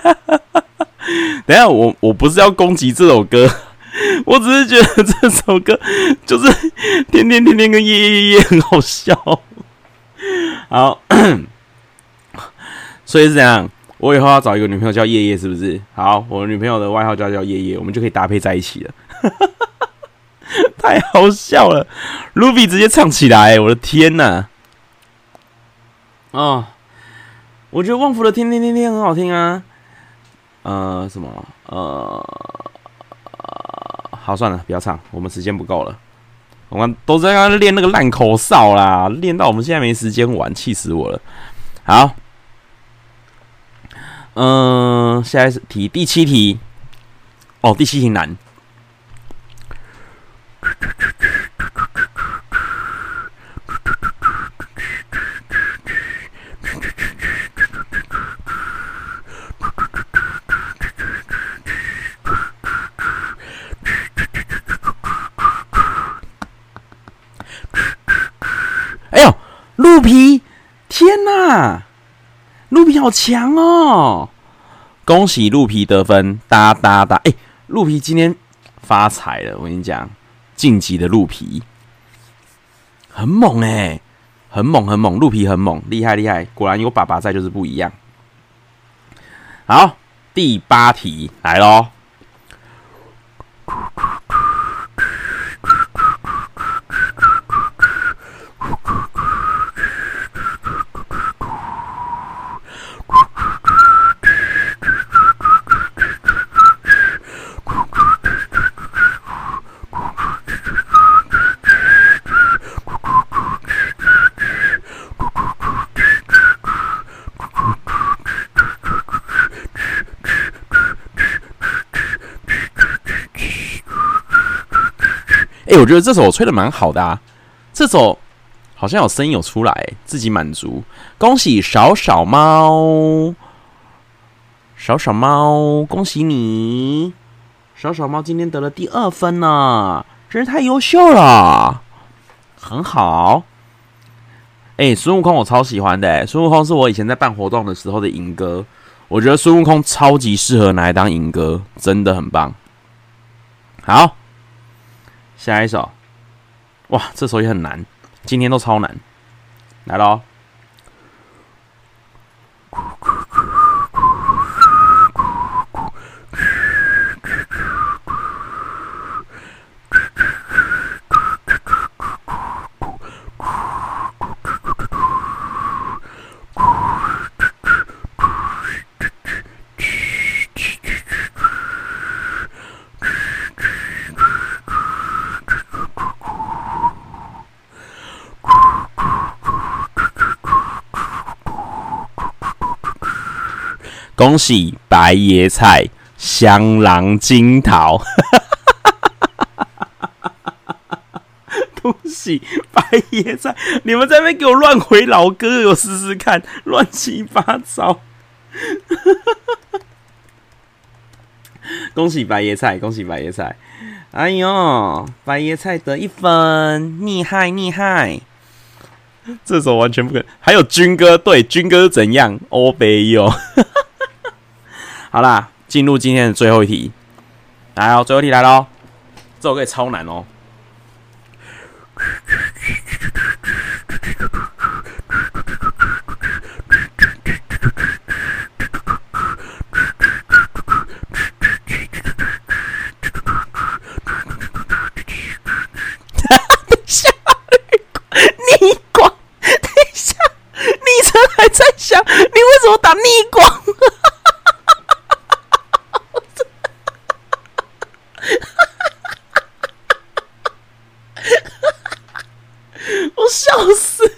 等一下，我我不是要攻击这首歌，我只是觉得这首歌就是天天天天跟夜夜夜夜很好笑。好，所以是怎样？我以后要找一个女朋友叫夜夜，是不是？好，我女朋友的外号叫叫夜夜，我们就可以搭配在一起了。太好笑了，Ruby 直接唱起来，我的天呐！哦，我觉得旺福的天天天天很好听啊。呃，什么？呃，好，算了，不要唱，我们时间不够了。我们都在那练那个烂口哨啦，练到我们现在没时间玩，气死我了。好。嗯，下一题第七题，哦，第七题难。哎呦，鹿皮！天哪！鹿皮好强哦！恭喜鹿皮得分，哒哒哒！哎，鹿皮今天发财了，我跟你讲，晋级的鹿皮很猛哎，很猛很猛，鹿皮很猛，厉害厉害！果然有爸爸在就是不一样。好，第八题来喽。我觉得这首我吹的蛮好的啊，这首好像有声音有出来，自己满足。恭喜小小猫，小小猫，恭喜你，小小猫今天得了第二分呢，真是太优秀了，很好。哎、欸，孙悟空我超喜欢的，孙悟空是我以前在办活动的时候的银歌，我觉得孙悟空超级适合拿来当银歌，真的很棒。好。下一首，哇，这首也很难，今天都超难，来喽。恭喜白椰菜、香囊金桃！恭喜白椰菜！你们在那边给我乱回老歌，我试试看，乱七八糟。恭喜白椰菜！恭喜白椰菜！哎呦，白椰菜得一分，厉害厉害！这首完全不可。还有军哥，对，军哥怎样？欧北哟。好啦，进入今天的最后一题，来哦，最后一题来喽，这首歌也超难哦。等一下，逆光，等一下，昵称还在想，你为什么打逆光？死！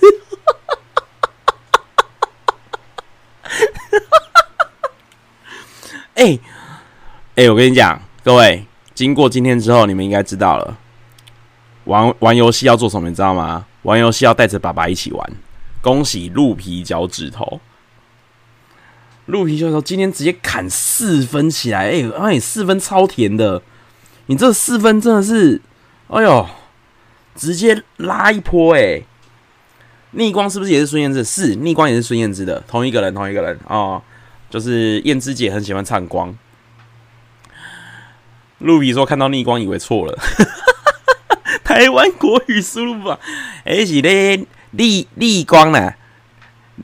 哎哎，我跟你讲，各位，经过今天之后，你们应该知道了，玩玩游戏要做什么，你知道吗？玩游戏要带着爸爸一起玩。恭喜鹿皮脚趾头，鹿皮脚趾头今天直接砍四分起来，哎哎，四分超甜的，你这四分真的是，哎呦！直接拉一波哎、逆光是不是也是孙燕姿的？是，逆光也是孙燕姿的，同一个人，同一个人哦！就是燕姿姐很喜欢唱光。露比说看到逆光以为错了，台湾国语输入法，哎是嘞，逆逆光呢？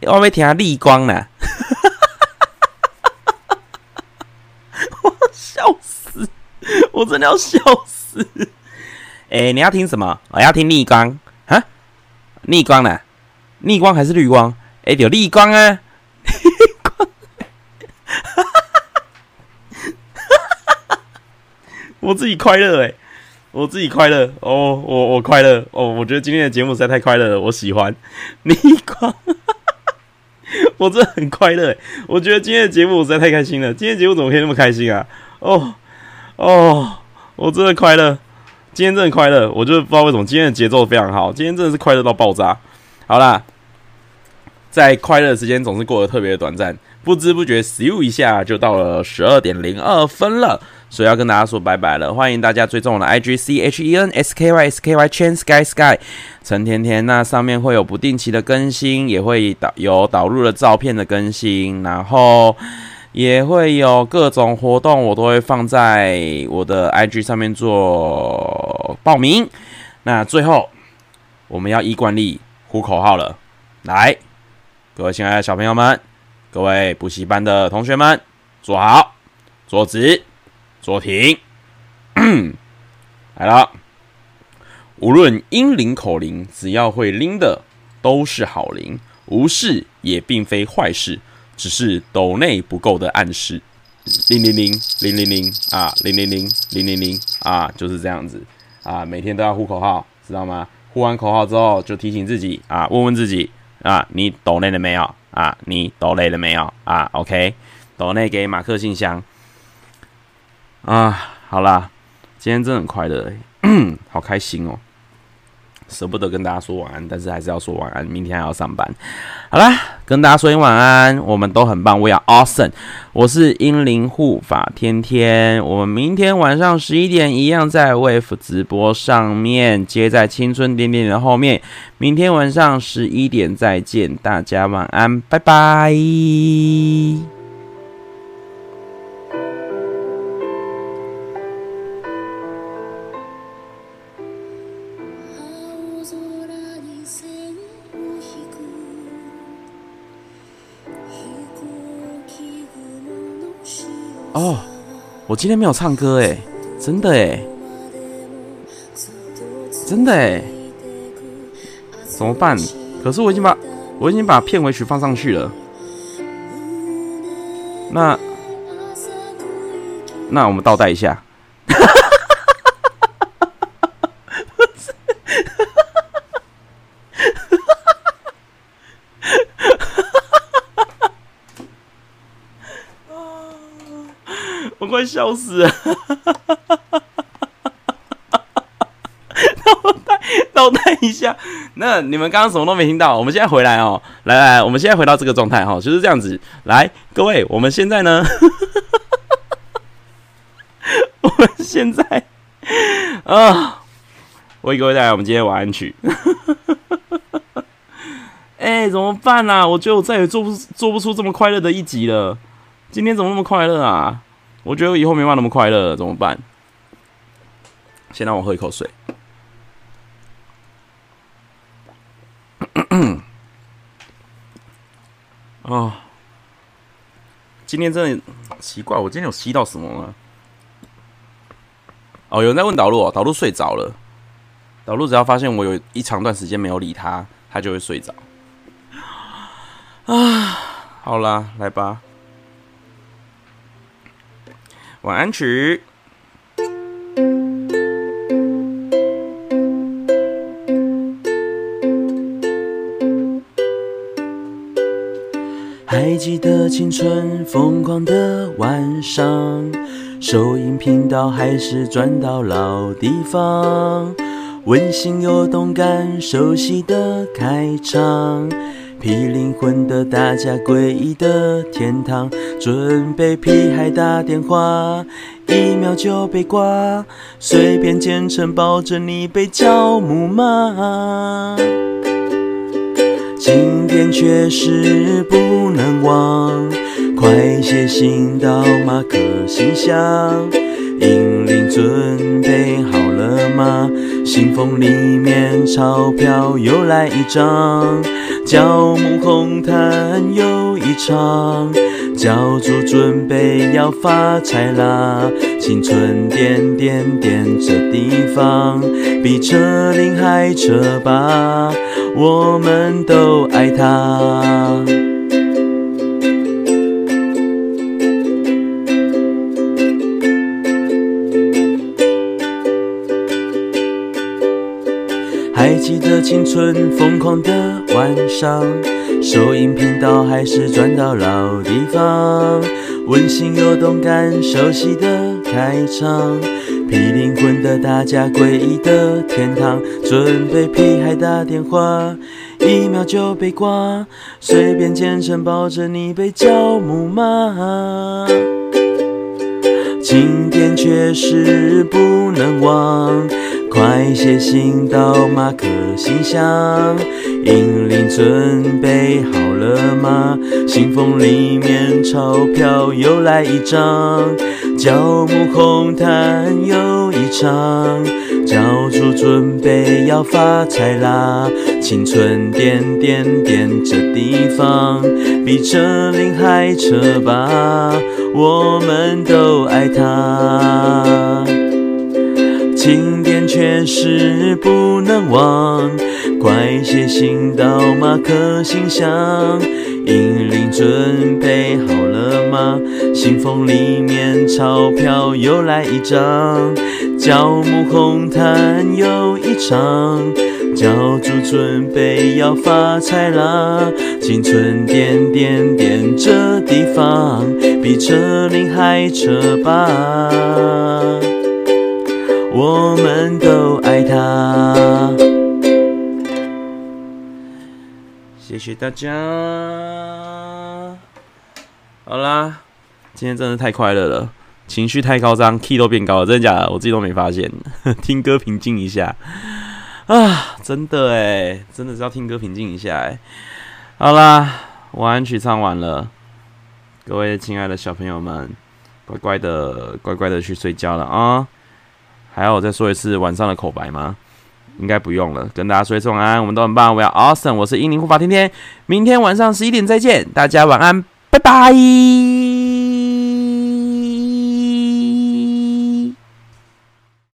我没听逆光呢？哈哈哈哈哈哈！我笑死，我真的要笑死。哎，你要听什么？我要听逆光啊，逆光呢？逆光还是绿光？哎、欸，有逆光啊！逆光！我自己快乐哎，我自己快乐哦，我我快乐哦，我觉得今天的节目实在太快乐了，我喜欢 逆光。我真的很快乐，我觉得今天的节目我实在太开心了。今天节目怎么可以那么开心啊？哦哦，我真的快乐，今天真的快乐。我就不知道为什么今天的节奏非常好，今天真的是快乐到爆炸。好啦，在快乐的时间总是过得特别的短暂，不知不觉咻一下就到了十二点零二分了。所以要跟大家说拜拜了，欢迎大家追踪我的 IG C H E N S K Y S K Y Chen Sky Sky 陈甜甜，那上面会有不定期的更新，也会导有导入了照片的更新，然后也会有各种活动，我都会放在我的 IG 上面做报名。那最后我们要依惯例呼口号了，来，各位亲爱的小朋友们，各位补习班的同学们，坐好，坐直。坐停，来了。无论英灵口灵，只要会拎的都是好灵，无视也并非坏事，只是抖内不够的暗示。零零零零零零啊，零零零零零零啊，就是这样子啊，每天都要呼口号，知道吗？呼完口号之后，就提醒自己啊，问问自己啊，你抖内了没有？啊，你抖内了没有？啊，OK，抖内给马克信箱。啊，好啦，今天真的很快乐，好开心哦，舍不得跟大家说晚安，但是还是要说晚安，明天还要上班。好啦，跟大家说一晚安，我们都很棒，We are awesome。我是英灵护法天天，我们明天晚上十一点一样在 Wave 直播上面，接在青春点点的后面。明天晚上十一点再见，大家晚安，拜拜。哦，我今天没有唱歌哎，真的哎，真的哎，怎么办？可是我已经把我已经把片尾曲放上去了，那那我们倒带一下。快笑死了！倒带倒带一下，那你们刚刚什么都没听到。我们现在回来哦，来来，我们现在回到这个状态哈，就是这样子。来，各位，我们现在呢？我们现在啊，为各位带来我们今天晚安曲。哎，怎么办啊？我觉得我再也做不做不出这么快乐的一集了。今天怎么那么快乐啊？我觉得以后没办法那么快乐，怎么办？先让我喝一口水。哦，今天真的奇怪，我今天有吸到什么吗？哦，有人在问导路哦，导路睡着了。导路只要发现我有一长段时间没有理他，他就会睡着。啊，好啦，来吧。晚安曲。还记得青春疯狂的晚上，收音频道还是转到老地方，温馨又动感，熟悉的开场。披灵魂的大家，诡异的天堂，准备屁孩打电话，一秒就被挂，随便简称抱着你被叫木马，今天确实不能忘，快写信到马克信箱，英灵准备好了吗？信封里面钞票又来一张，叫梦红毯又一场，教主准备要发财啦！青春点点点这地方，比车林还车吧，我们都爱它。还记得青春疯狂的晚上，收音频道还是转到老地方，温馨又动感，熟悉的开场，批灵魂的大家，诡异的天堂，准备屁孩打电话，一秒就被挂，随便简称抱着你被教母骂，经典确实不能忘。快写信到马克信箱，英灵准备好了吗？信封里面钞票又来一张，轿母红毯又一场，教主准备要发财啦！青春点点点这地方，比车林还车吧，我们都爱它。经确实不能忘，快写信到马克信箱。银铃准备好了吗？信封里面钞票又来一张，轿母红毯又一场，教主准备要发财啦！青春点点点这地方，比车龄还车吧。我们都爱他。谢谢大家。好啦，今天真的太快乐了，情绪太高涨，key 都变高了，真的假的？我自己都没发现。听歌平静一下啊，真的哎，真的是要听歌平静一下哎。好啦，晚安曲唱完了，各位亲爱的小朋友们，乖乖的，乖乖的去睡觉了啊。还要我再说一次晚上的口白吗？应该不用了，跟大家说一声晚安，我们都很棒，我要 awesome，我是英灵护法天天，明天晚上十一点再见，大家晚安，拜拜。